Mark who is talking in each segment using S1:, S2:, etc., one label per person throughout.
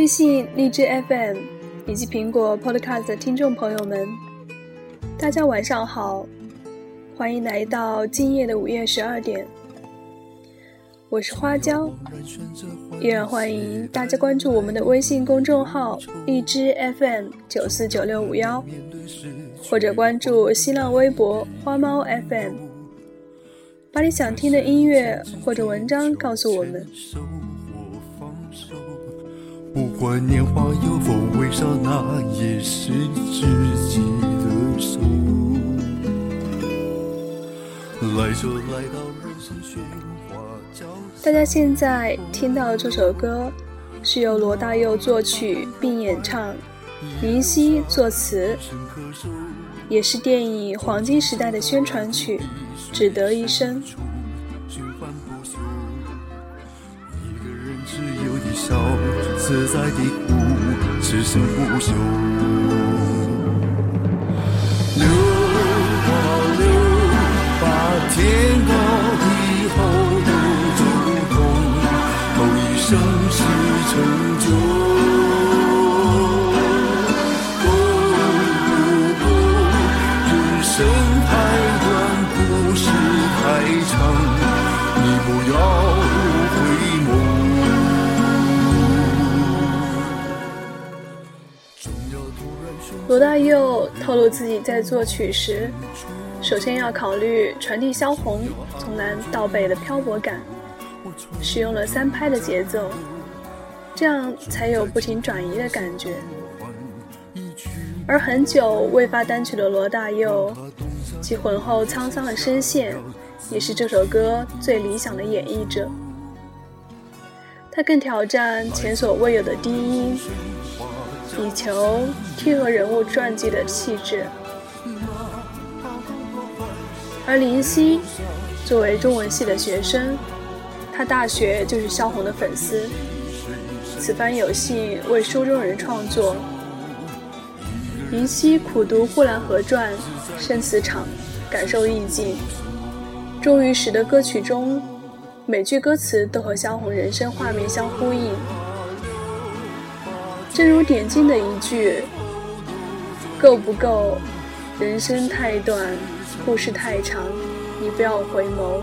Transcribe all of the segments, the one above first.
S1: 微信荔枝 FM 以及苹果 Podcast 的听众朋友们，大家晚上好，欢迎来到今夜的午夜十二点。我是花椒，依然欢迎大家关注我们的微信公众号荔枝 FM 九四九六五幺，或者关注新浪微博花猫 FM，把你想听的音乐或者文章告诉我们。不管年华有否微笑，那也是知己的手。来就来到人生喧哗交大家现在听到这首歌，是由罗大佑作曲并演唱，林夕作词，也是电影《黄金时代》的宣传曲，《只得一生》。笑自在地哭，此生不休。流啊流，把天高地厚都读懂，后一生是成就。罗大佑透露自己在作曲时，首先要考虑传递萧红从南到北的漂泊感，使用了三拍的节奏，这样才有不停转移的感觉。而很久未发单曲的罗大佑，其浑厚沧桑的声线，也是这首歌最理想的演绎者。他更挑战前所未有的低音。以求贴合人物传记的气质，而林夕作为中文系的学生，他大学就是萧红的粉丝，此番有幸为书中人创作。林夕苦读《呼兰河传》《生死场》，感受意境，终于使得歌曲中每句歌词都和萧红人生画面相呼应。正如点睛的一句：“够不够？人生太短，故事太长，你不要回眸。”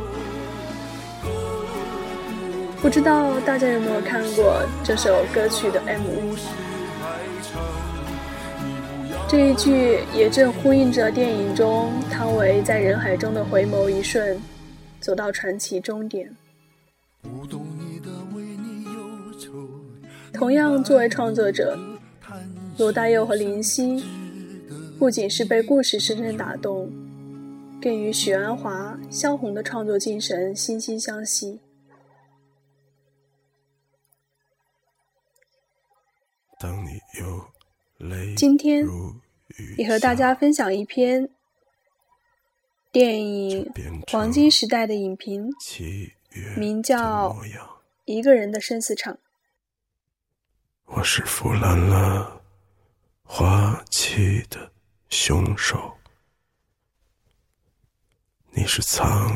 S1: 不知道大家有没有看过这首歌曲的 MV？这一句也正呼应着电影中汤唯在人海中的回眸一瞬，走到传奇终点。同样，作为创作者，罗大佑和林夕不仅是被故事深深打动，更与许鞍华、萧红的创作精神惺惺相惜。今天也和大家分享一篇电影《黄金时代》的影评，名叫《一个人的生死场》。
S2: 我是腐烂了花期的凶手，你是藏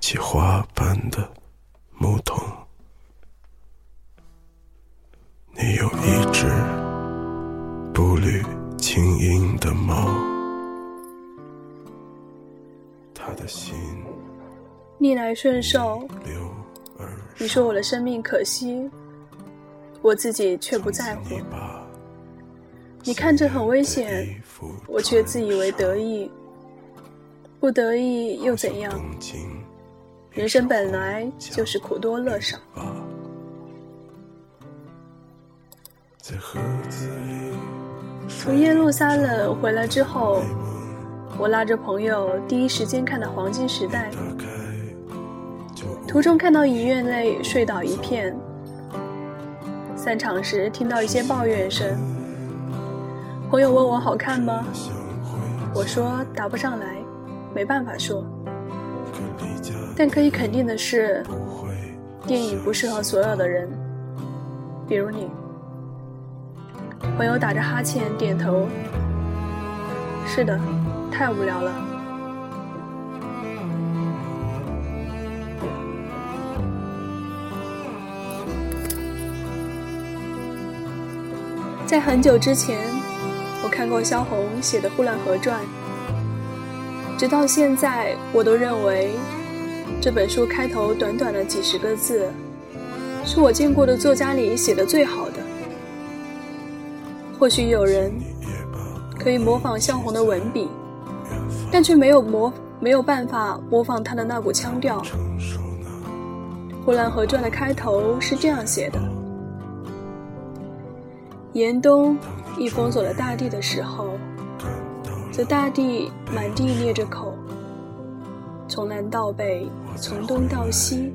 S2: 起花瓣的牧童，你有一只步履轻盈的猫，
S1: 他的心逆来顺受。你说我的生命可惜。我自己却不在乎。你看着很危险，我却自以为得意。不得意又怎样？人生本来就是苦多乐少。从耶路撒冷回来之后，我拉着朋友第一时间看的《黄金时代》，途中看到影院内睡倒一片。散场时听到一些抱怨声，朋友问我好看吗？我说答不上来，没办法说。但可以肯定的是，电影不适合所有的人，比如你。朋友打着哈欠点头，是的，太无聊了。在很久之前，我看过萧红写的《呼兰河传》，直到现在，我都认为这本书开头短短的几十个字，是我见过的作家里写的最好的。或许有人可以模仿萧红的文笔，但却没有模没有办法模仿她的那股腔调。《呼兰河传》的开头是这样写的。严冬一封锁了大地的时候，则大地满地裂着口，从南到北，从东到西，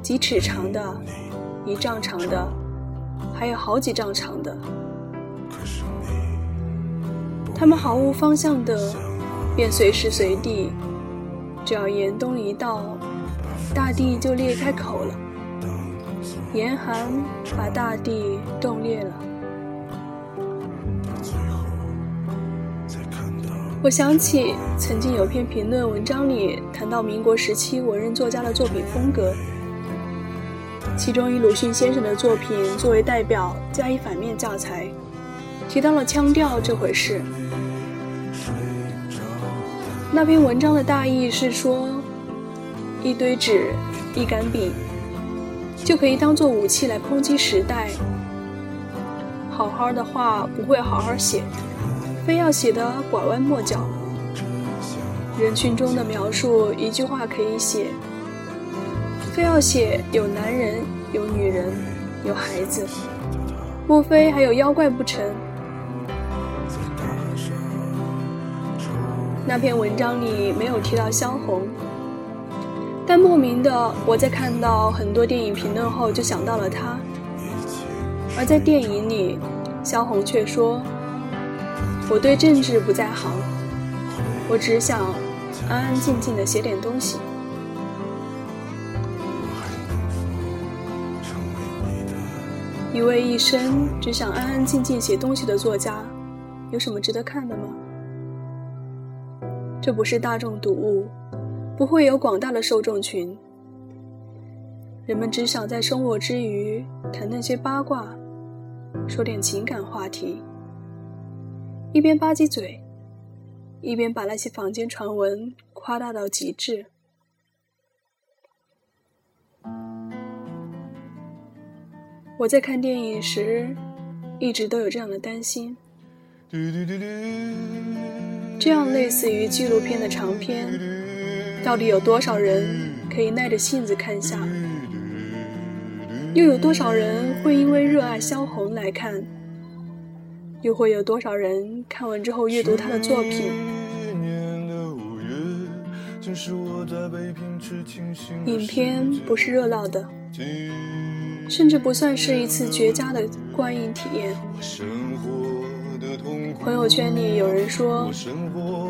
S1: 几尺长的，一丈长的，还有好几丈长的。他们毫无方向的，便随时随地，只要严冬一到，大地就裂开口了，严寒把大地冻裂了。我想起曾经有篇评论文章里谈到民国时期文人作家的作品风格，其中以鲁迅先生的作品作为代表加以反面教材，提到了腔调这回事。那篇文章的大意是说，一堆纸、一杆笔，就可以当做武器来抨击时代。好好的话不会好好写。非要写得拐弯抹角，人群中的描述一句话可以写，非要写有男人、有女人、有孩子，莫非还有妖怪不成？那篇文章里没有提到萧红，但莫名的我在看到很多电影评论后就想到了她，而在电影里，萧红却说。我对政治不在行，我只想安安静静的写点东西。一位一生只想安安静静写东西的作家，有什么值得看的吗？这不是大众读物，不会有广大的受众群。人们只想在生活之余谈那些八卦，说点情感话题。一边吧唧嘴，一边把那些坊间传闻夸大到极致。我在看电影时，一直都有这样的担心：这样类似于纪录片的长片，到底有多少人可以耐着性子看下？又有多少人会因为热爱萧红来看？又会有多少人看完之后阅读他的作品？影片不是热闹的，甚至不算是一次绝佳的观影体验。朋友圈里有人说，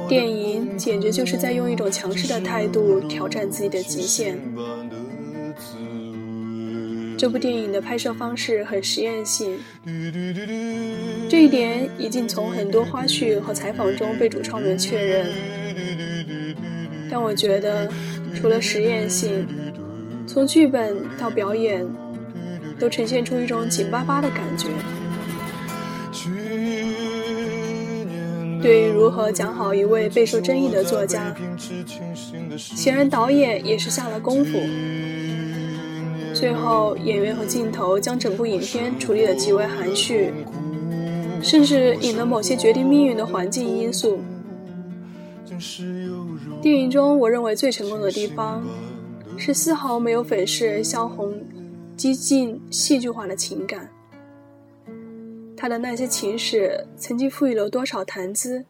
S1: 电影简直就是在用一种强势的态度挑战自己的极限。这部电影的拍摄方式很实验性，这一点已经从很多花絮和采访中被主创们确认。但我觉得，除了实验性，从剧本到表演，都呈现出一种紧巴巴的感觉。对于如何讲好一位备受争议的作家，显然导演也是下了功夫。最后，演员和镜头将整部影片处理得极为含蓄，甚至引了某些决定命运的环境因素。电影中，我认为最成功的地方，是丝毫没有粉饰萧红激进戏剧化的情感。他的那些情史，曾经赋予了多少谈资，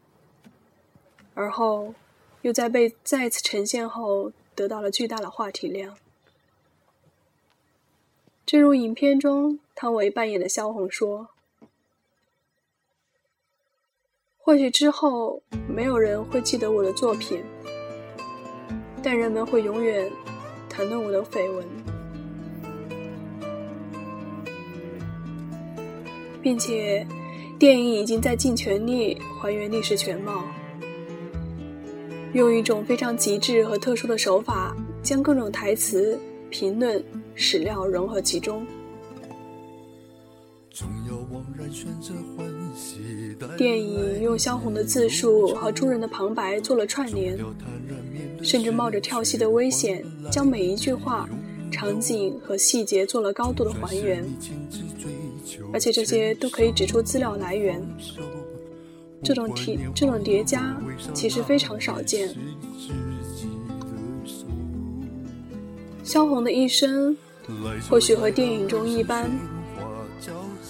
S1: 而后又在被再次呈现后，得到了巨大的话题量。正如影片中汤唯扮演的萧红说：“或许之后没有人会记得我的作品，但人们会永远谈论我的绯闻，并且电影已经在尽全力还原历史全貌，用一种非常极致和特殊的手法，将各种台词。”评论史料融合其中，电影用萧红的自述和众人的旁白做了串联，甚至冒着跳戏的危险，将每一句话、场景和细节做了高度的还原，而且这些都可以指出资料来源。这种题这种叠加其实非常少见。萧红的一生或许和电影中一般。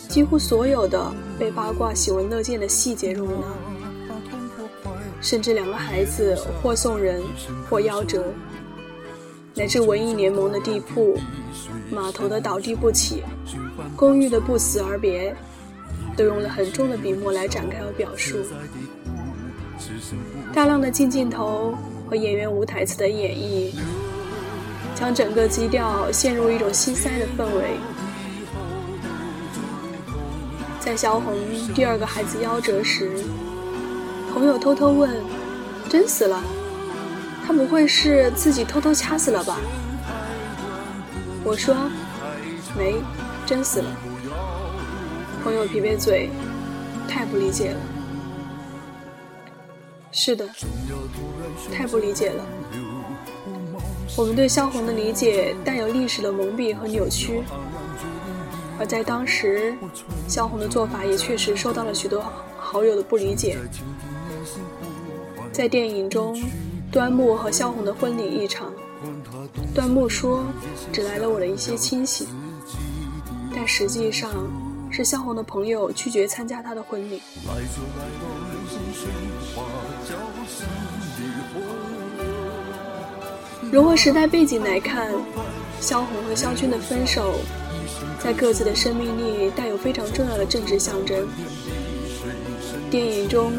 S1: 几乎所有的被八卦喜闻乐见的细节容纳，甚至两个孩子或送人或夭折，乃至文艺联盟的地铺、码头的倒地不起、公寓的不辞而别，都用了很重的笔墨来展开和表述。大量的近镜头和演员无台词的演绎，将整个基调陷入一种心塞的氛围。在萧红第二个孩子夭折时，朋友偷偷问：“真死了？他不会是自己偷偷掐死了吧？”我说：“没，真死了。”朋友撇撇嘴：“太不理解了。”是的，太不理解了。我们对萧红的理解带有历史的蒙蔽和扭曲。而在当时，萧红的做法也确实受到了许多好友的不理解。在电影中，端木和萧红的婚礼一场，端木说只来了我的一些亲戚，但实际上是萧红的朋友拒绝参加他的婚礼。如果时代背景来看，萧红和萧军的分手。在各自的生命力带有非常重要的政治象征。电影中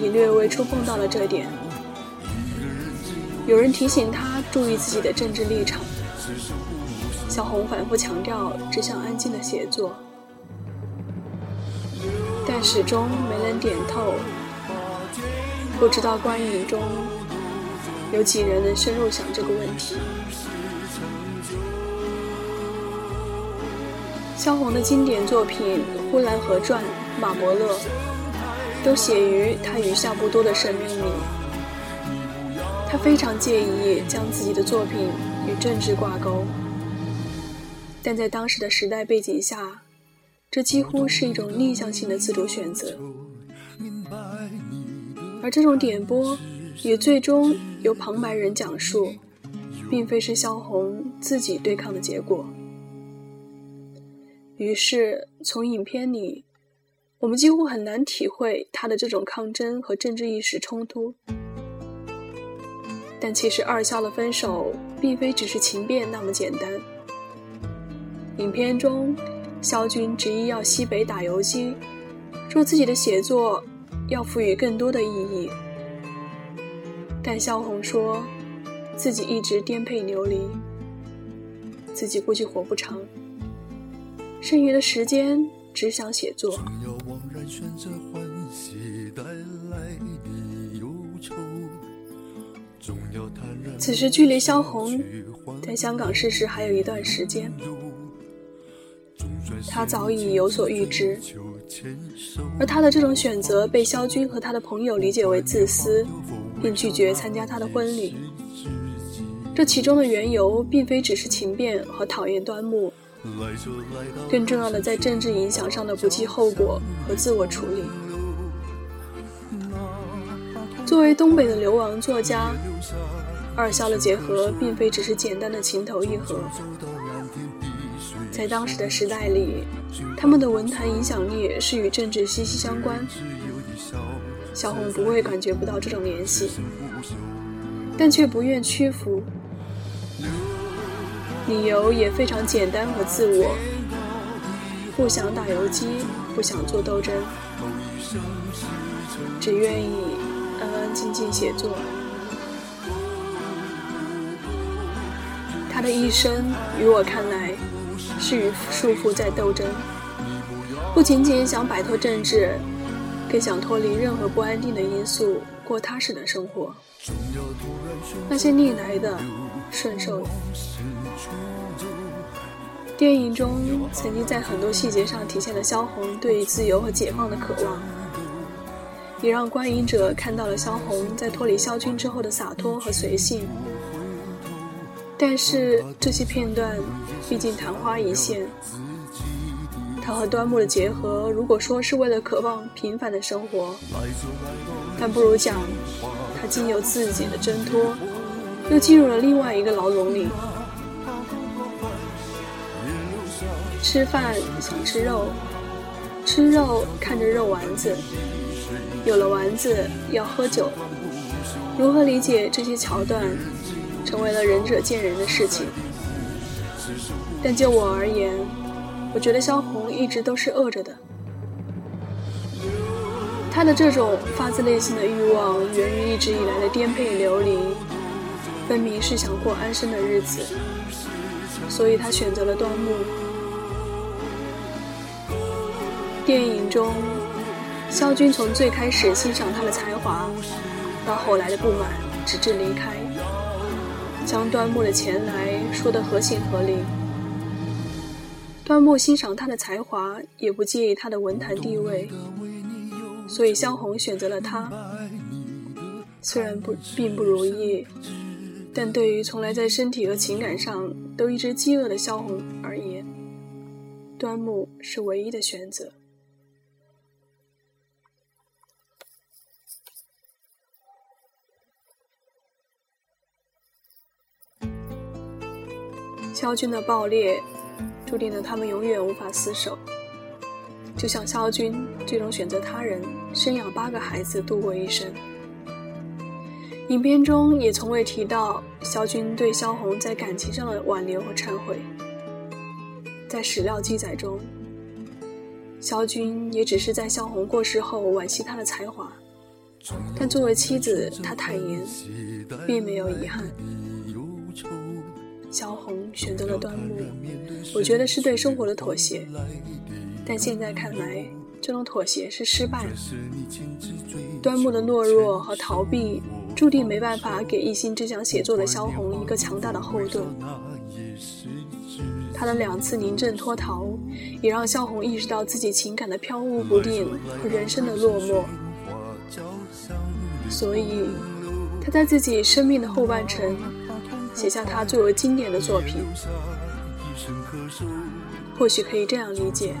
S1: 也略微触碰到了这点。有人提醒他注意自己的政治立场，小红反复强调只想安静的写作，但始终没能点透。不知道观影中有几人能深入想这个问题。萧红的经典作品《呼兰河传》《马伯乐》都写于他余下不多的生命里。他非常介意将自己的作品与政治挂钩，但在当时的时代背景下，这几乎是一种逆向性的自主选择。而这种点拨也最终由旁白人讲述，并非是萧红自己对抗的结果。于是，从影片里，我们几乎很难体会他的这种抗争和政治意识冲突。但其实，二萧的分手并非只是情变那么简单。影片中，萧军执意要西北打游击，说自己的写作要赋予更多的意义。但萧红说，自己一直颠沛流离，自己估计活不长。剩余的时间只想写作。此时距离萧红在香港逝世还有一段时间，他早已有所预知，而他的这种选择被萧军和他的朋友理解为自私，并拒绝参加他的婚礼。这其中的缘由，并非只是情变和讨厌端木。更重要的，在政治影响上的不计后果和自我处理。作为东北的流亡作家，二萧的结合并非只是简单的情投意合，在当时的时代里，他们的文坛影响力是与政治息息相关。小红不会感觉不到这种联系，但却不愿屈服。理由也非常简单和自我，不想打游击，不想做斗争，只愿意安安静静写作。他的一生，于我看来，是与束缚在斗争，不仅仅想摆脱政治，更想脱离任何不安定的因素，过踏实的生活。那些逆来的，顺受。电影中曾经在很多细节上体现了萧红对于自由和解放的渴望，也让观影者看到了萧红在脱离萧军之后的洒脱和随性。但是这些片段毕竟昙花一现，他和端木的结合，如果说是为了渴望平凡的生活，但不如讲他经由自己的挣脱，又进入了另外一个牢笼里。吃饭想吃肉，吃肉看着肉丸子，有了丸子要喝酒。如何理解这些桥段，成为了仁者见仁的事情。但就我而言，我觉得萧红一直都是饿着的。他的这种发自内心的欲望，源于一直以来的颠沛流离，分明是想过安生的日子，所以他选择了端木。电影中，萧军从最开始欣赏他的才华，到后来的不满，直至离开，将端木的前来说得合情合理。端木欣赏他的才华，也不介意他的文坛地位，所以萧红选择了他。虽然不并不如意，但对于从来在身体和情感上都一直饥饿的萧红而言，端木是唯一的选择。萧军的暴烈，注定了他们永远无法厮守。就像萧军这种选择他人生养八个孩子度过一生。影片中也从未提到萧军对萧红在感情上的挽留和忏悔。在史料记载中，萧军也只是在萧红过世后惋惜她的才华，但作为妻子，他坦言并没有遗憾。萧红选择了端木，我觉得是对生活的妥协，但现在看来，这种妥协是失败了。端木的懦弱和逃避，注定没办法给一心只想写作的萧红一个强大的后盾。他的两次临阵脱逃，也让萧红意识到自己情感的飘忽不定和人生的落寞。所以，他在自己生命的后半程。写下他最为经典的作品，或许可以这样理解：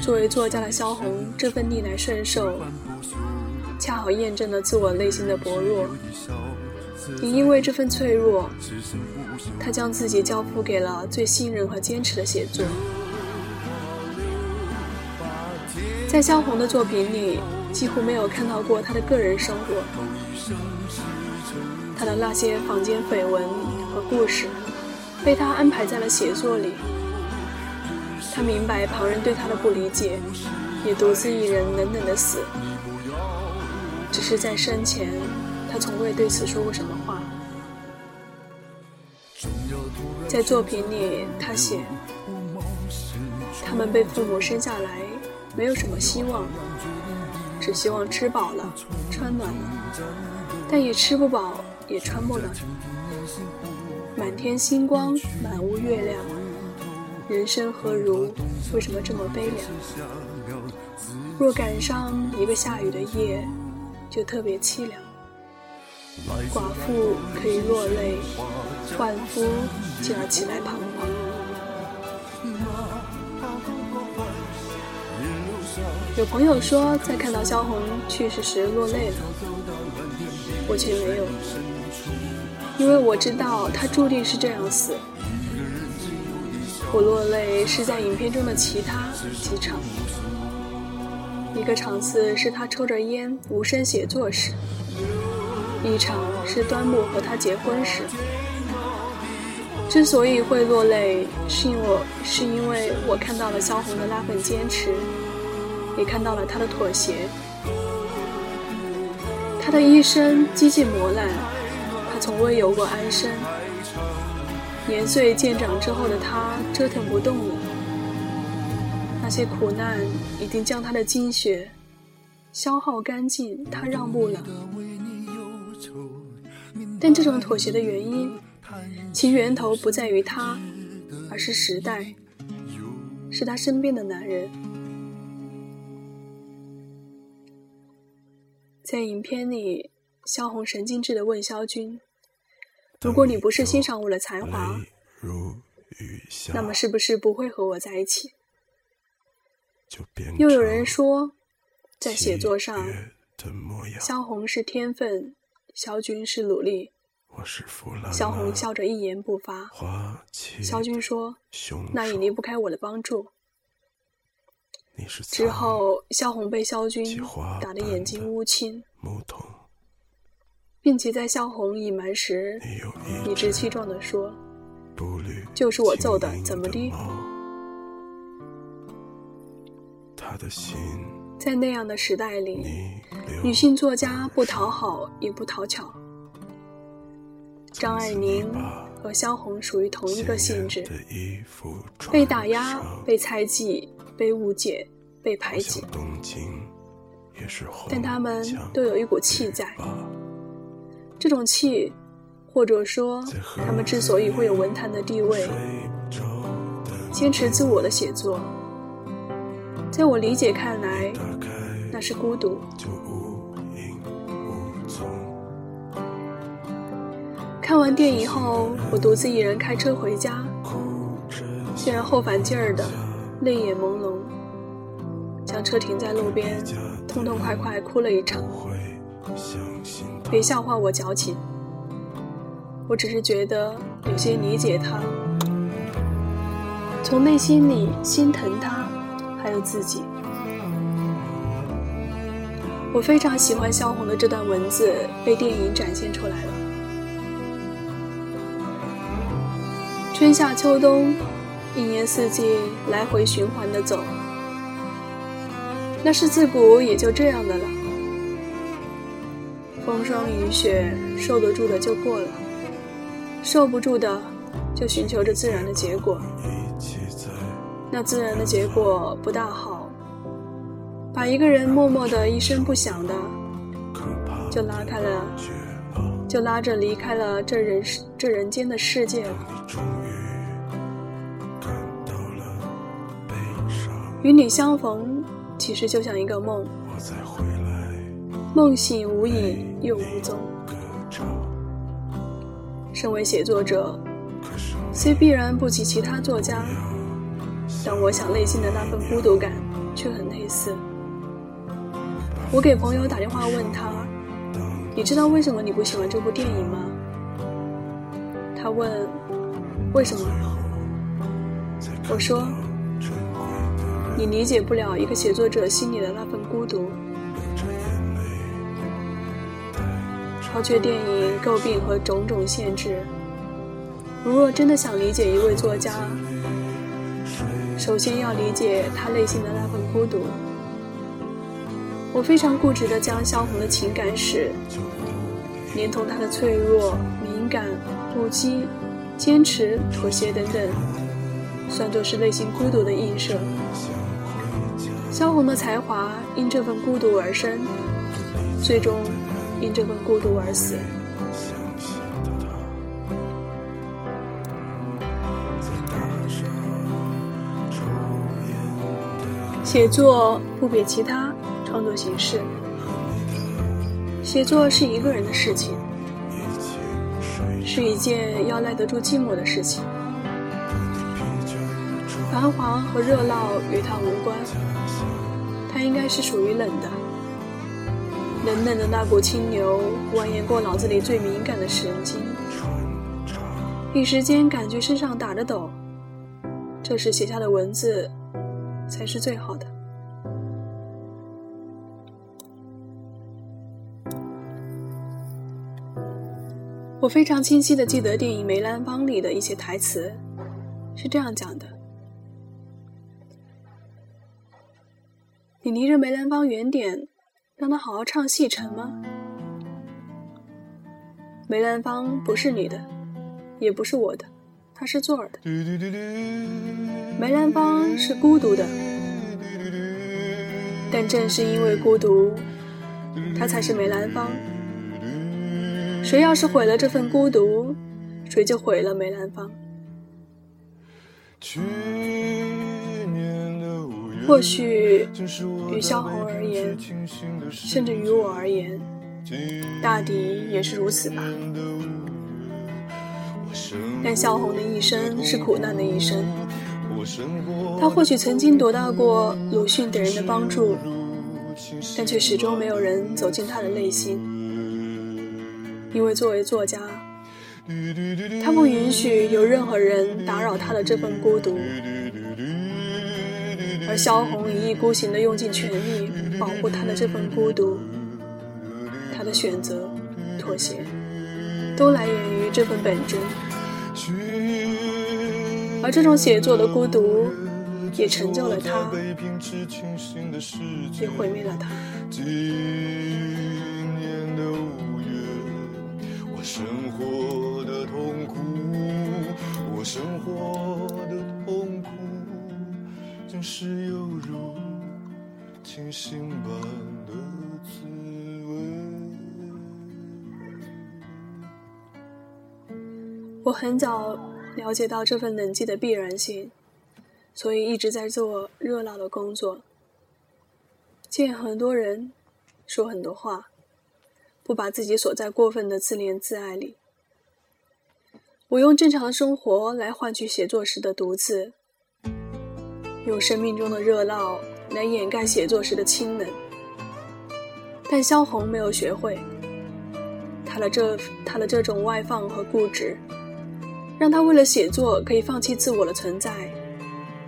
S1: 作为作家的萧红，这份逆来顺受，恰好验证了自我内心的薄弱。也因为这份脆弱，他将自己交付给了最信任和坚持的写作。在萧红的作品里，几乎没有看到过他的个人生活。他的那些坊间绯闻和故事，被他安排在了写作里。他明白旁人对他的不理解，也独自一人冷冷的死。只是在生前，他从未对此说过什么话。在作品里，他写：他们被父母生下来，没有什么希望，只希望吃饱了，穿暖了，但也吃不饱。也穿不暖。满天星光，满屋月亮，人生何如？为什么这么悲凉？若赶上一个下雨的夜，就特别凄凉。寡妇可以落泪，万夫就要起来彷徨。有朋友说，在看到萧红去世时落泪了，我却没有。因为我知道他注定是这样死。我落泪是在影片中的其他几场，一个场次是他抽着烟无声写作时，一场是端木和他结婚时。之所以会落泪，是因我是因为我看到了萧红的那份坚持，也看到了他的妥协。他的一生几近磨难。他从未有过安生。年岁渐长之后的他折腾不动了，那些苦难已经将他的精血消耗干净，他让步了。但这种妥协的原因，其源头不在于他，而是时代，是他身边的男人。在影片里，萧红神经质的问萧军：“如果你不是欣赏我的才华，那么是不是不会和我在一起？”又有人说，在写作上，萧红是天分，萧军是努力。萧红笑着一言不发。萧军说：“那也离不开我的帮助。”之后，萧红被萧军打得眼睛乌青，并且在萧红隐瞒时，理直气壮地说：“就是我揍的，怎么的？”在那样的时代里，女性作家不讨好也不讨巧。张爱玲和萧红属于同一个性质，被打压、被猜忌、被误解、被排挤，但他们都有一股气在。这种气，或者说他们之所以会有文坛的地位，坚持自我的写作。在我理解看来，那是孤独。看完电影后，我独自一人开车回家，虽然后反劲儿的，泪眼朦胧，将车停在路边，痛痛快快哭了一场。别笑话我矫情，我只是觉得有些理解他，从内心里心疼他。还有自己，我非常喜欢萧红的这段文字被电影展现出来了。春夏秋冬，一年四季来回循环的走，那是自古也就这样的了。风霜雨雪，受得住的就过了，受不住的就寻求着自然的结果。那自然的结果不大好，把一个人默默的一声不响的，就拉开了，就拉着离开了这人这人间的世界了。与你相逢，其实就像一个梦，梦醒无影又无踪。身为写作者，虽必然不及其他作家。但我想，内心的那份孤独感却很类似。我给朋友打电话问他：“你知道为什么你不喜欢这部电影吗？”他问：“为什么？”我说：“你理解不了一个写作者心里的那份孤独。”抛却电影诟病和种种限制，如若真的想理解一位作家，首先要理解他内心的那份孤独。我非常固执地将萧红的情感史，连同她的脆弱、敏感、不羁、坚持、妥协等等，算作是内心孤独的映射。萧红的才华因这份孤独而生，最终因这份孤独而死。写作不比其他创作形式，写作是一个人的事情，是一件要耐得住寂寞的事情。繁华和热闹与他无关，他应该是属于冷的，冷冷的那股清流蜿蜒过脑子里最敏感的神经，一时间感觉身上打着抖，这时写下的文字。才是最好的。我非常清晰的记得电影《梅兰芳》里的一些台词，是这样讲的：“你离着梅兰芳远点，让他好好唱戏成吗？梅兰芳不是你的，也不是我的。”他是做儿的，梅兰芳是孤独的，但正是因为孤独，他才是梅兰芳。谁要是毁了这份孤独，谁就毁了梅兰芳。或许于萧红而言，甚至于我而言，大抵也是如此吧。但萧红的一生是苦难的一生，她或许曾经得到过鲁迅等人的帮助，但却始终没有人走进她的内心，因为作为作家，他不允许有任何人打扰他的这份孤独。而萧红一意孤行地用尽全力保护他的这份孤独，他的选择、妥协，都来源于这份本真。而这种写作的孤独，也成就了他，也毁灭了他。是犹如清醒般的滋味。我很早了解到这份冷寂的必然性，所以一直在做热闹的工作，见很多人，说很多话，不把自己锁在过分的自怜自爱里。我用正常的生活来换取写作时的独自。用生命中的热闹来掩盖写作时的清冷，但萧红没有学会，他的这他的这种外放和固执，让他为了写作可以放弃自我的存在，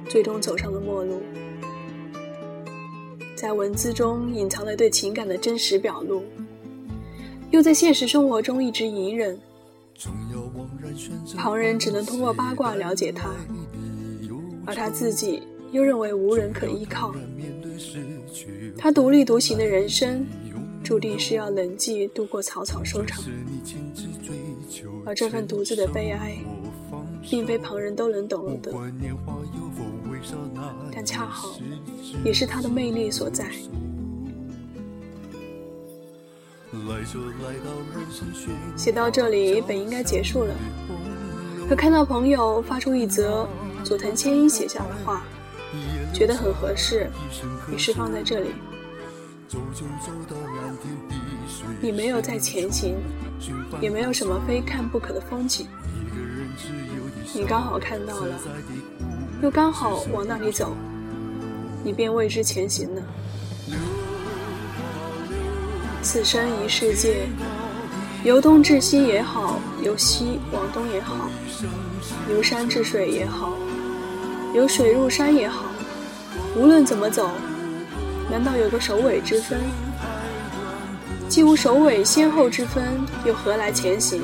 S1: 最终走上了末路。在文字中隐藏了对情感的真实表露，又在现实生活中一直隐忍，旁人只能通过八卦了解他，而他自己。又认为无人可依靠，他独立独行的人生，注定是要冷寂度过，草草收场。而这份独自的悲哀，并非旁人都能懂得，但恰好也是他的魅力所在。写到这里，本应该结束了，可看到朋友发出一则佐藤千一写下的话。觉得很合适，于是放在这里。你没有在前行，也没有什么非看不可的风景。你刚好看到了，又刚好往那里走，你便为之前行了。此生一世界，由东至西也好，由西往东也好，由山至水也好，由水入山也好。无论怎么走，难道有个首尾之分？既无首尾先后之分，又何来前行？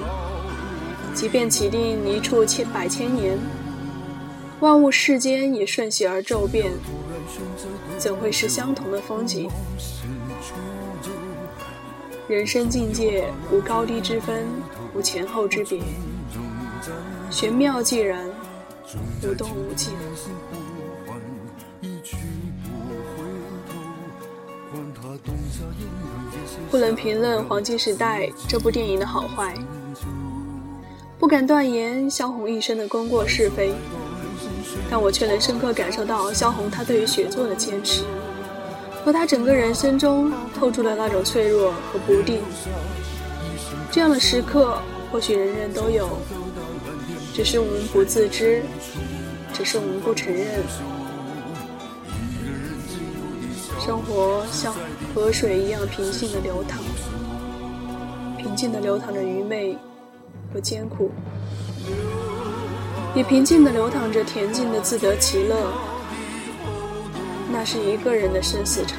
S1: 即便起定一处千百千年，万物世间也瞬息而骤变，怎会是相同的风景？人生境界无高低之分，无前后之别，玄妙既然，无动无静。不能评论《黄金时代》这部电影的好坏，不敢断言萧红一生的功过是非，但我却能深刻感受到萧红她对于写作的坚持，和她整个人生中透出的那种脆弱和不定。这样的时刻，或许人人都有，只是我们不自知，只是我们不承认。生活像河水一样平静的流淌，平静的流淌着愚昧和艰苦，也平静的流淌着恬静的自得其乐。那是一个人的生死场。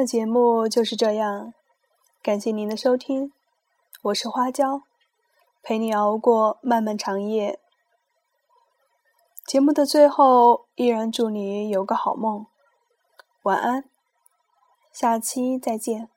S1: 的节目就是这样，感谢您的收听，我是花椒，陪你熬过漫漫长夜。节目的最后，依然祝你有个好梦，晚安，下期再见。